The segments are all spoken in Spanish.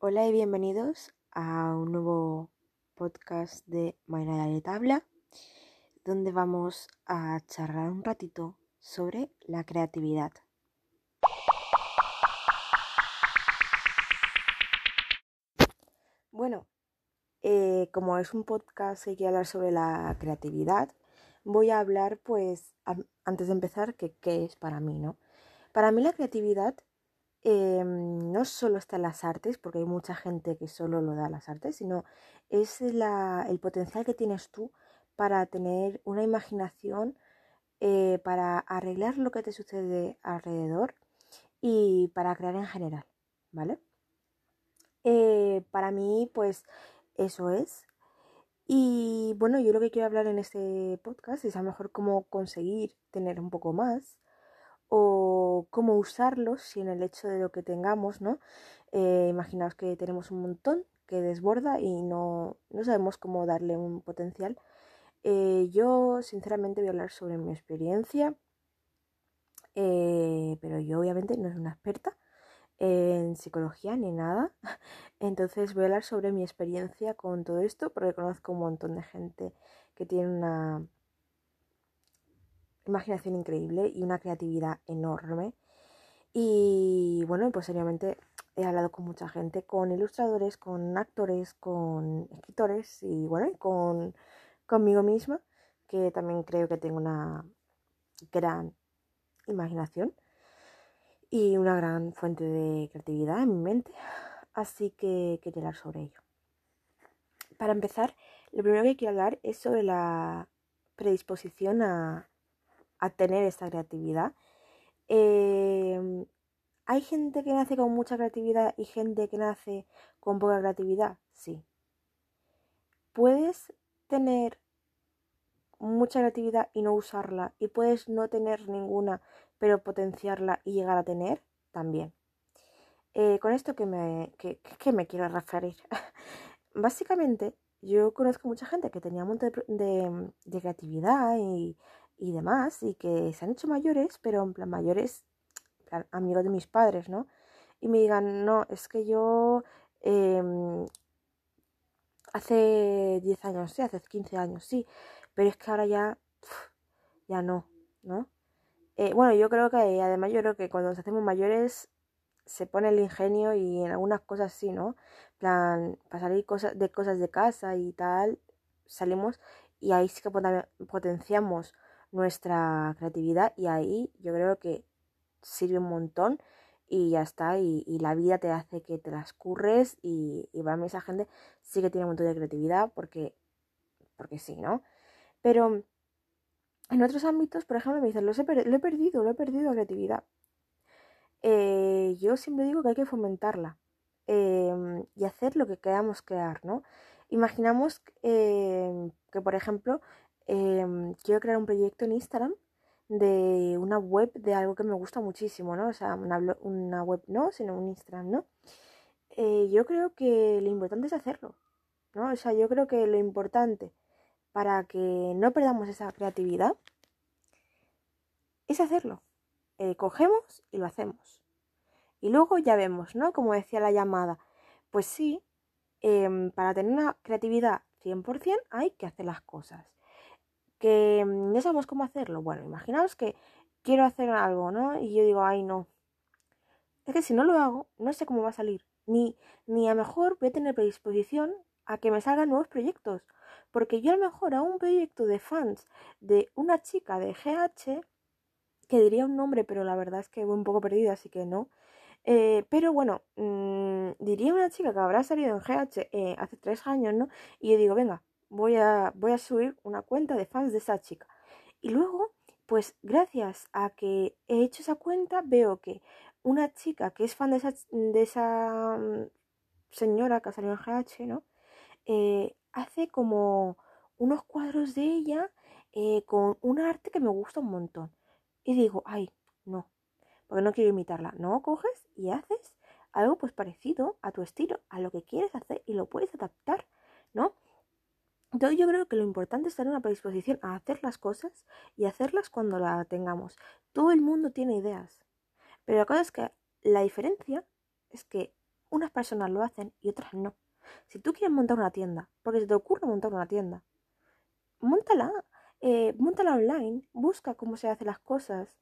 Hola y bienvenidos a un nuevo podcast de Mayra de Tabla, donde vamos a charlar un ratito sobre la creatividad. Bueno, eh, como es un podcast que quiere hablar sobre la creatividad, voy a hablar, pues, antes de empezar, que qué es para mí, ¿no? Para mí la creatividad em, no solo está en las artes, porque hay mucha gente que solo lo da a las artes, sino es el potencial que tienes tú para tener una imaginación, eh, para arreglar lo que te sucede alrededor y para crear en general, ¿vale? Eh, para mí, pues eso es. Y bueno, yo lo que quiero hablar en este podcast es a lo mejor cómo conseguir tener un poco más o cómo usarlos si en el hecho de lo que tengamos, ¿no? Eh, imaginaos que tenemos un montón que desborda y no, no sabemos cómo darle un potencial. Eh, yo sinceramente voy a hablar sobre mi experiencia, eh, pero yo obviamente no soy una experta en psicología ni nada. Entonces voy a hablar sobre mi experiencia con todo esto porque conozco un montón de gente que tiene una imaginación increíble y una creatividad enorme. Y bueno, pues seriamente he hablado con mucha gente, con ilustradores, con actores, con escritores y bueno, con conmigo misma, que también creo que tengo una gran imaginación y una gran fuente de creatividad en mi mente. Así que quería hablar sobre ello. Para empezar, lo primero que quiero hablar es sobre la predisposición a, a tener esta creatividad. Em, ¿Hay gente que nace con mucha creatividad y gente que nace con poca creatividad? Sí. Puedes tener mucha creatividad y no usarla y puedes no tener ninguna pero potenciarla y llegar a tener también. Eh, con esto que me, me quiero referir. Básicamente, yo conozco mucha gente que tenía un montón de creatividad y y demás, y que se han hecho mayores, pero en plan mayores, amigos de mis padres, ¿no? Y me digan, no, es que yo em, hace 10 años, sí, hace 15 años, sí, pero es que ahora ya, ya no, ¿no? Eh, bueno, yo creo que además yo creo que cuando nos hacemos mayores se pone el ingenio y en algunas cosas sí, ¿no? plan, para salir cosas, de cosas de casa y tal, salimos y ahí sí que potenciamos nuestra creatividad y ahí yo creo que sirve un montón y ya está y, la vida te hace que te las curres y, y para mí esa gente sí que tiene un montón de creatividad porque porque sí, ¿no? Pero en otros ámbitos, por ejemplo, me dicen, lo he, perdido, lo he perdido la creatividad. Eh, yo siempre digo que hay que fomentarla em, y hacer lo que queramos crear, ¿no? Imaginamos em, que, por ejemplo, Em, quiero crear un proyecto en Instagram de una web de algo que me gusta muchísimo, ¿no? O sea, una, web no, sino un Instagram, ¿no? Eh, yo creo que lo importante es hacerlo, ¿no? O sea, yo creo que lo importante para que no perdamos esa creatividad es hacerlo. Eh, cogemos y lo hacemos. Y luego ya vemos, ¿no? Como decía la llamada. Pues sí, em, para tener una creatividad 100% hay que hacer las cosas que mm, no sabemos cómo hacerlo. Bueno, imaginaos que quiero hacer algo, ¿no? Y yo digo, ay, no. Es que si no lo hago, no sé cómo va a salir. Ni, ni a lo mejor voy a tener predisposición a que me salgan nuevos proyectos. Porque yo a lo mejor a un proyecto de fans de una chica de GH, que diría un nombre, pero la verdad es que voy un poco perdida, así que no. Eh, pero bueno, mm, diría una chica que habrá salido en GH eh, hace tres años, ¿no? Y yo digo, venga, voy a, voy a subir una cuenta de fans de esa chica. Y luego, pues gracias a que he hecho esa cuenta, veo que una chica que es fan de esa, de esa mm, señora que salió en GH, ¿no? Eh, hace como unos cuadros de ella eh, con un arte que me gusta un montón. Y digo, ay, no, porque no quiero imitarla. No, coges y haces algo pues parecido a tu estilo, a lo que quieres hacer y lo puedes adaptar, ¿no? Entonces yo creo que lo importante es tener una predisposición a hacer las cosas y hacerlas cuando la tengamos. Todo el mundo tiene ideas. Pero la cosa es que la diferencia es que unas personas lo hacen y otras no. Si tú quieres montar una tienda, porque se te ocurre montar una tienda, montala, eh, montala online, busca cómo se hacen las cosas.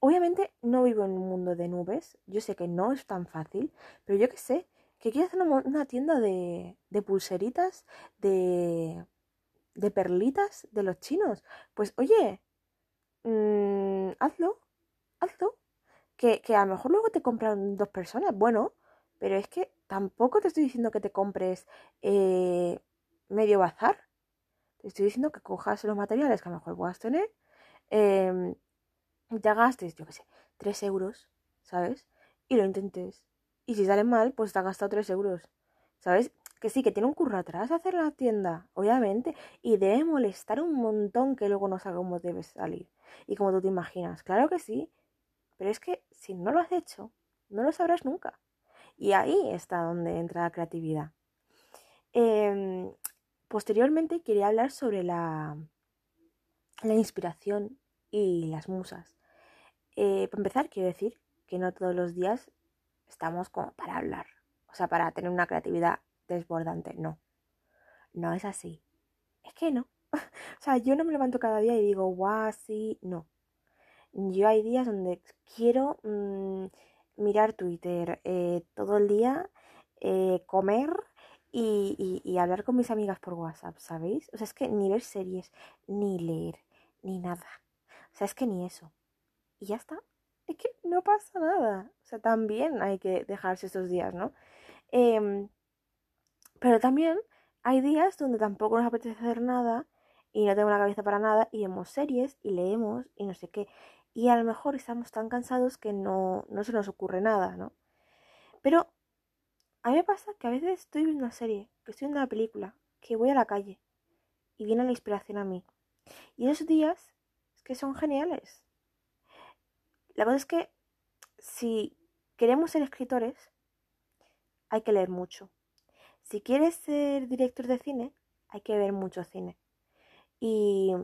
Obviamente no vivo en un mundo de nubes, yo sé que no es tan fácil, pero yo que sé, que quieres hacer una, tienda de, de pulseritas, de, de perlitas de los chinos. Pues oye, mmm, hazlo, hazlo. Que, que, a lo mejor luego te compran dos personas, bueno, pero es que tampoco te estoy diciendo que te compres eh, medio bazar. Te estoy diciendo que cojas los materiales que a lo mejor puedas tener eh, y te gastes, yo qué sé, 3 euros, ¿sabes? Y lo intentes. Y si sale mal, pues te has gastado 3 euros, ¿sabes? Que sí, que tiene un curro atrás hacer la tienda, obviamente. Y debe molestar un montón que luego no salga como debe salir. Y como tú te imaginas. Claro que sí. Pero es que si no lo has hecho, no lo sabrás nunca. Y ahí está donde entra la creatividad. Em, posteriormente quería hablar sobre la, la inspiración y las musas. Eh, para empezar, quiero decir que no todos los días estamos como para hablar, o sea, para tener una creatividad desbordante. No, no es así. Es que no. o sea, yo no me levanto cada día y digo, guau, sí, no. Yo hay días donde quiero mm, mirar Twitter eh, todo el día, eh, comer y, y, hablar con mis amigas por WhatsApp, ¿sabéis? O sea, es que ni ver series, ni leer, ni nada. O sea, es que ni eso. Y ya está. Es que no pasa nada. O sea, también hay que dejarse estos días, ¿no? Em, pero también hay días donde tampoco nos apetece hacer nada y no tengo la cabeza para nada y vemos series y leemos y no sé qué. Y a lo mejor estamos tan cansados que no, no se nos ocurre nada, ¿no? Pero a mí me pasa que a veces estoy viendo una serie, que estoy viendo una película, que voy a la calle y viene la inspiración a mí. Y esos días es que son geniales. La cosa es que si queremos ser escritores, hay que leer mucho. Si quieres ser director de cine, hay que ver mucho cine. Y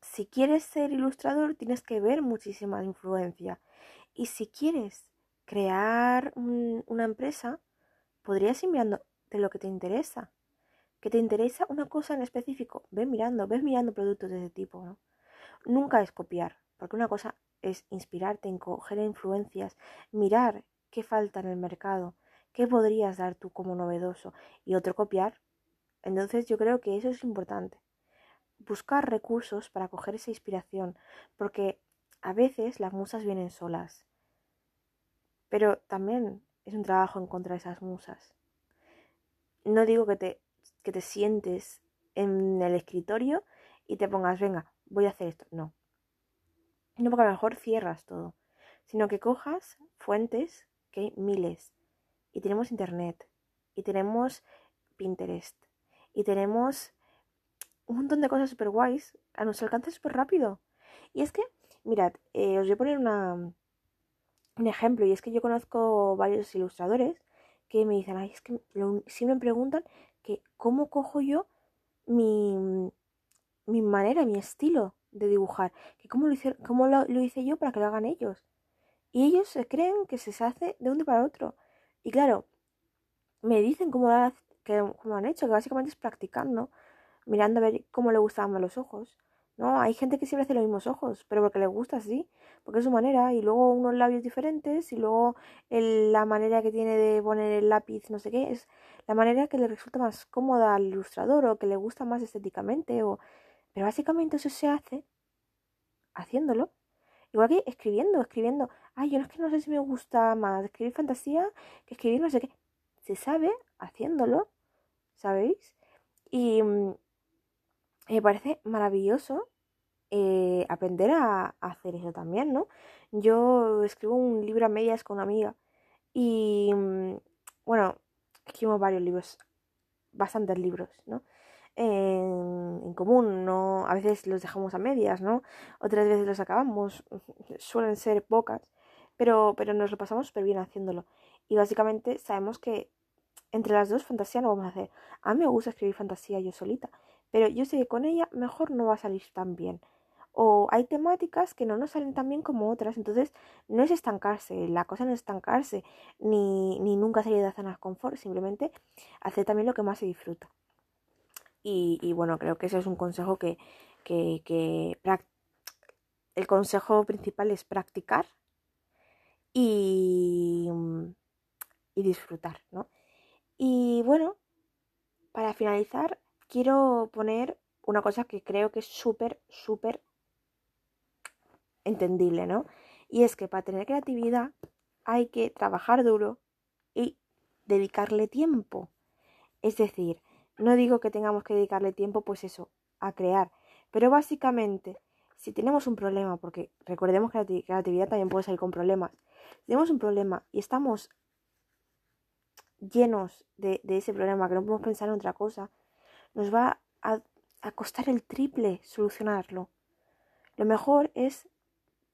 si quieres ser ilustrador, tienes que ver muchísima influencia. Y si quieres crear una empresa, podrías ir mirando de lo que te interesa. Que te interesa una cosa en específico, ve mirando, ves mirando productos de ese tipo, ¿no? Nunca es copiar, porque una cosa es inspirarte en coger influencias, mirar qué falta en el mercado, qué podrías dar tú como novedoso y otro copiar. Entonces yo creo que eso es importante. Buscar recursos para coger esa inspiración, porque a veces las musas vienen solas. Pero también es un trabajo encontrar esas musas. No digo que te, que te sientes en el escritorio y te pongas, venga, voy a hacer esto. No, no porque a lo mejor cierras todo, sino que cojas fuentes, que hay miles. Y tenemos internet, y tenemos Pinterest, y tenemos un montón de cosas súper guays a nuestro alcance súper rápido. Y es que, mirad, eh, os voy a poner una, un ejemplo, y es que yo conozco varios ilustradores que me dicen, ay, es que siempre me preguntan que cómo cojo yo mi, mi manera, mi estilo de dibujar, que cómo lo, hice, cómo lo, hice yo para que lo hagan ellos. Y ellos se creen que se hace de uno para otro. Y claro, me dicen cómo lo, que, cómo han hecho, que básicamente es practicando, mirando a ver cómo le gustaban los ojos. No, hay gente que siempre hace los mismos ojos, pero porque le gusta así, porque es su manera, y luego unos labios diferentes, y luego la manera que tiene de poner el lápiz, no sé qué, es la manera que le resulta más cómoda al ilustrador o que le gusta más estéticamente o pero básicamente eso se hace haciéndolo. Igual que escribiendo, escribiendo. Ay, yo no es que no sé si me gusta más escribir fantasía que escribir no sé qué. Se sabe haciéndolo, ¿sabéis? Y mm, me parece maravilloso eh, aprender a, hacer eso también, ¿no? Yo escribo un libro a medias con una amiga y, mm, bueno, escribo varios libros, bastantes libros, ¿no? En, común, no, a veces los dejamos a medias, ¿no? Otras veces los acabamos, suelen ser pocas, pero, pero nos lo pasamos súper bien haciéndolo. Y básicamente sabemos que entre las dos fantasía no vamos a hacer. A mí me gusta escribir fantasía yo solita, pero yo sé que con ella mejor no va a salir tan bien. o hay temáticas que no nos salen tan bien como otras, entonces no es estancarse, la cosa no es estancarse, ni, ni nunca salir de la zona de confort, simplemente hacer también lo que más se disfruta. Y, bueno, creo que ese es un consejo que, que, que el consejo principal es practicar y, y disfrutar, ¿no? Y bueno, para finalizar, quiero poner una cosa que creo que es súper, súper entendible, ¿no? Y es que para tener creatividad hay que trabajar duro y dedicarle tiempo. Es decir, no digo que tengamos que dedicarle tiempo, pues eso, a crear, pero básicamente, si tenemos un problema, porque recordemos que la creatividad también puede salir con problemas, si tenemos un problema y estamos llenos de, ese problema, que no podemos pensar en otra cosa, nos va a, a costar el triple solucionarlo. Lo mejor es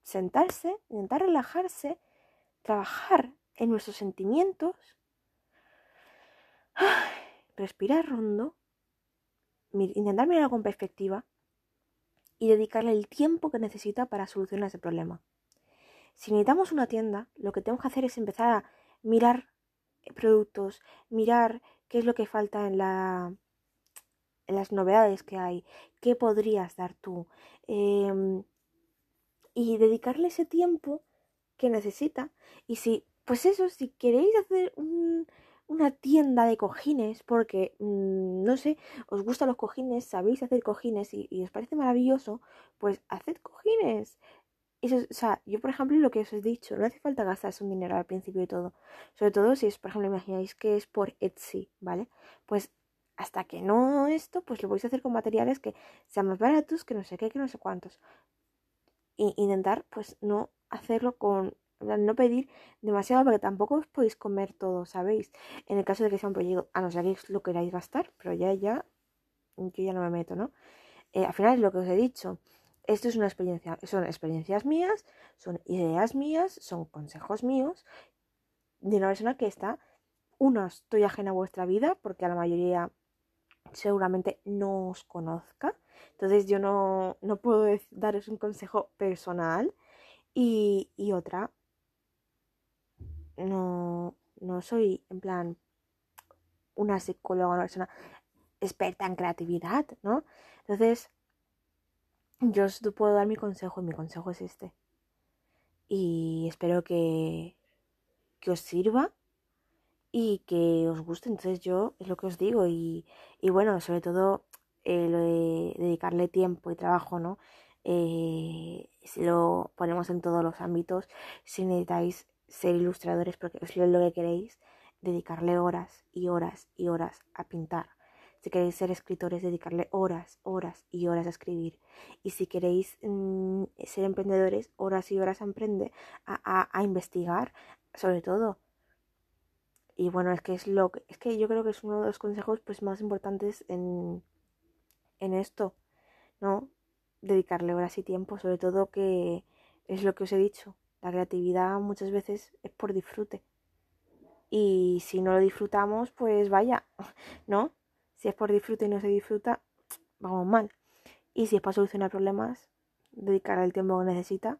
sentarse, intentar relajarse, trabajar en nuestros sentimientos, respirar rondo, intentar mirarlo con perspectiva y dedicarle el tiempo que necesita para solucionar ese problema. Si necesitamos una tienda, lo que tenemos que hacer es empezar a mirar productos, mirar qué es lo que falta en la en las novedades que hay, qué podrías dar tú, em, y dedicarle ese tiempo que necesita. Y si, pues eso, si queréis hacer una tienda de cojines, porque, mm, no sé, os gustan los cojines, sabéis hacer cojines y, os parece maravilloso, pues haced cojines. Eso, o sea, yo por ejemplo lo que os he dicho, no hace falta gastarse un dinero al principio de todo. Sobre todo si es, por ejemplo, imagináis que es por Etsy, ¿vale? Pues hasta que no esto, pues lo podéis hacer con materiales que sean más baratos, que no sé qué, que no sé cuántos intentar pues no hacerlo con no pedir demasiado porque tampoco os podéis comer todo, ¿sabéis? En el caso de que sea un proyecto, a no ser que lo queráis gastar, pero ya, ya, yo ya no me meto, ¿no? Eh, al final es lo que os he dicho. Esto es una experiencia, son experiencias mías, son ideas mías, son consejos míos de una persona que está, uno, estoy ajena a vuestra vida, porque a la mayoría seguramente no os conozca. Entonces yo no, no puedo daros un consejo personal. Y, y otra, no, no soy en plan una psicóloga, una persona experta en creatividad, ¿no? Entonces, yo os puedo dar mi consejo y mi consejo es este. Y espero que, que os sirva y que os guste. Entonces yo es lo que os digo y, y bueno, sobre todo eh, lo de dedicarle tiempo y trabajo, ¿no? Eh, si lo ponemos en todos los ámbitos, si necesitáis ser ilustradores porque es lo que queréis, dedicarle horas y horas y horas a pintar. Si queréis ser escritores, dedicarle horas, horas y horas a escribir. Y si queréis mm, ser emprendedores, horas y horas a emprender, a, a, a investigar, sobre todo y bueno, es que es lo que, es que yo creo que es uno de los consejos pues más importantes en, en esto, ¿no? Dedicarle horas y tiempo, sobre todo que es lo que os he dicho, la creatividad muchas veces es por disfrute. Y si no lo disfrutamos, pues vaya, ¿no? Si es por disfrute y no se disfruta, vamos mal. Y si es para solucionar problemas, dedicar el tiempo que necesita,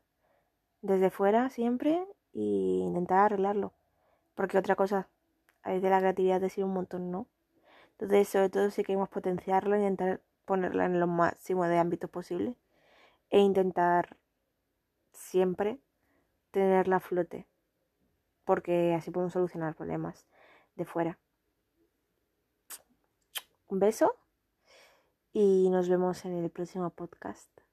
desde fuera siempre, e intentar arreglarlo. Porque otra cosa a veces la creatividad decir un montón, ¿no? Entonces, sobre todo si queremos potenciarlo, intentar ponerla en lo máximo de ámbitos posible e intentar siempre tenerla a flote, porque así podemos solucionar problemas de fuera. Un beso y nos vemos en el próximo podcast.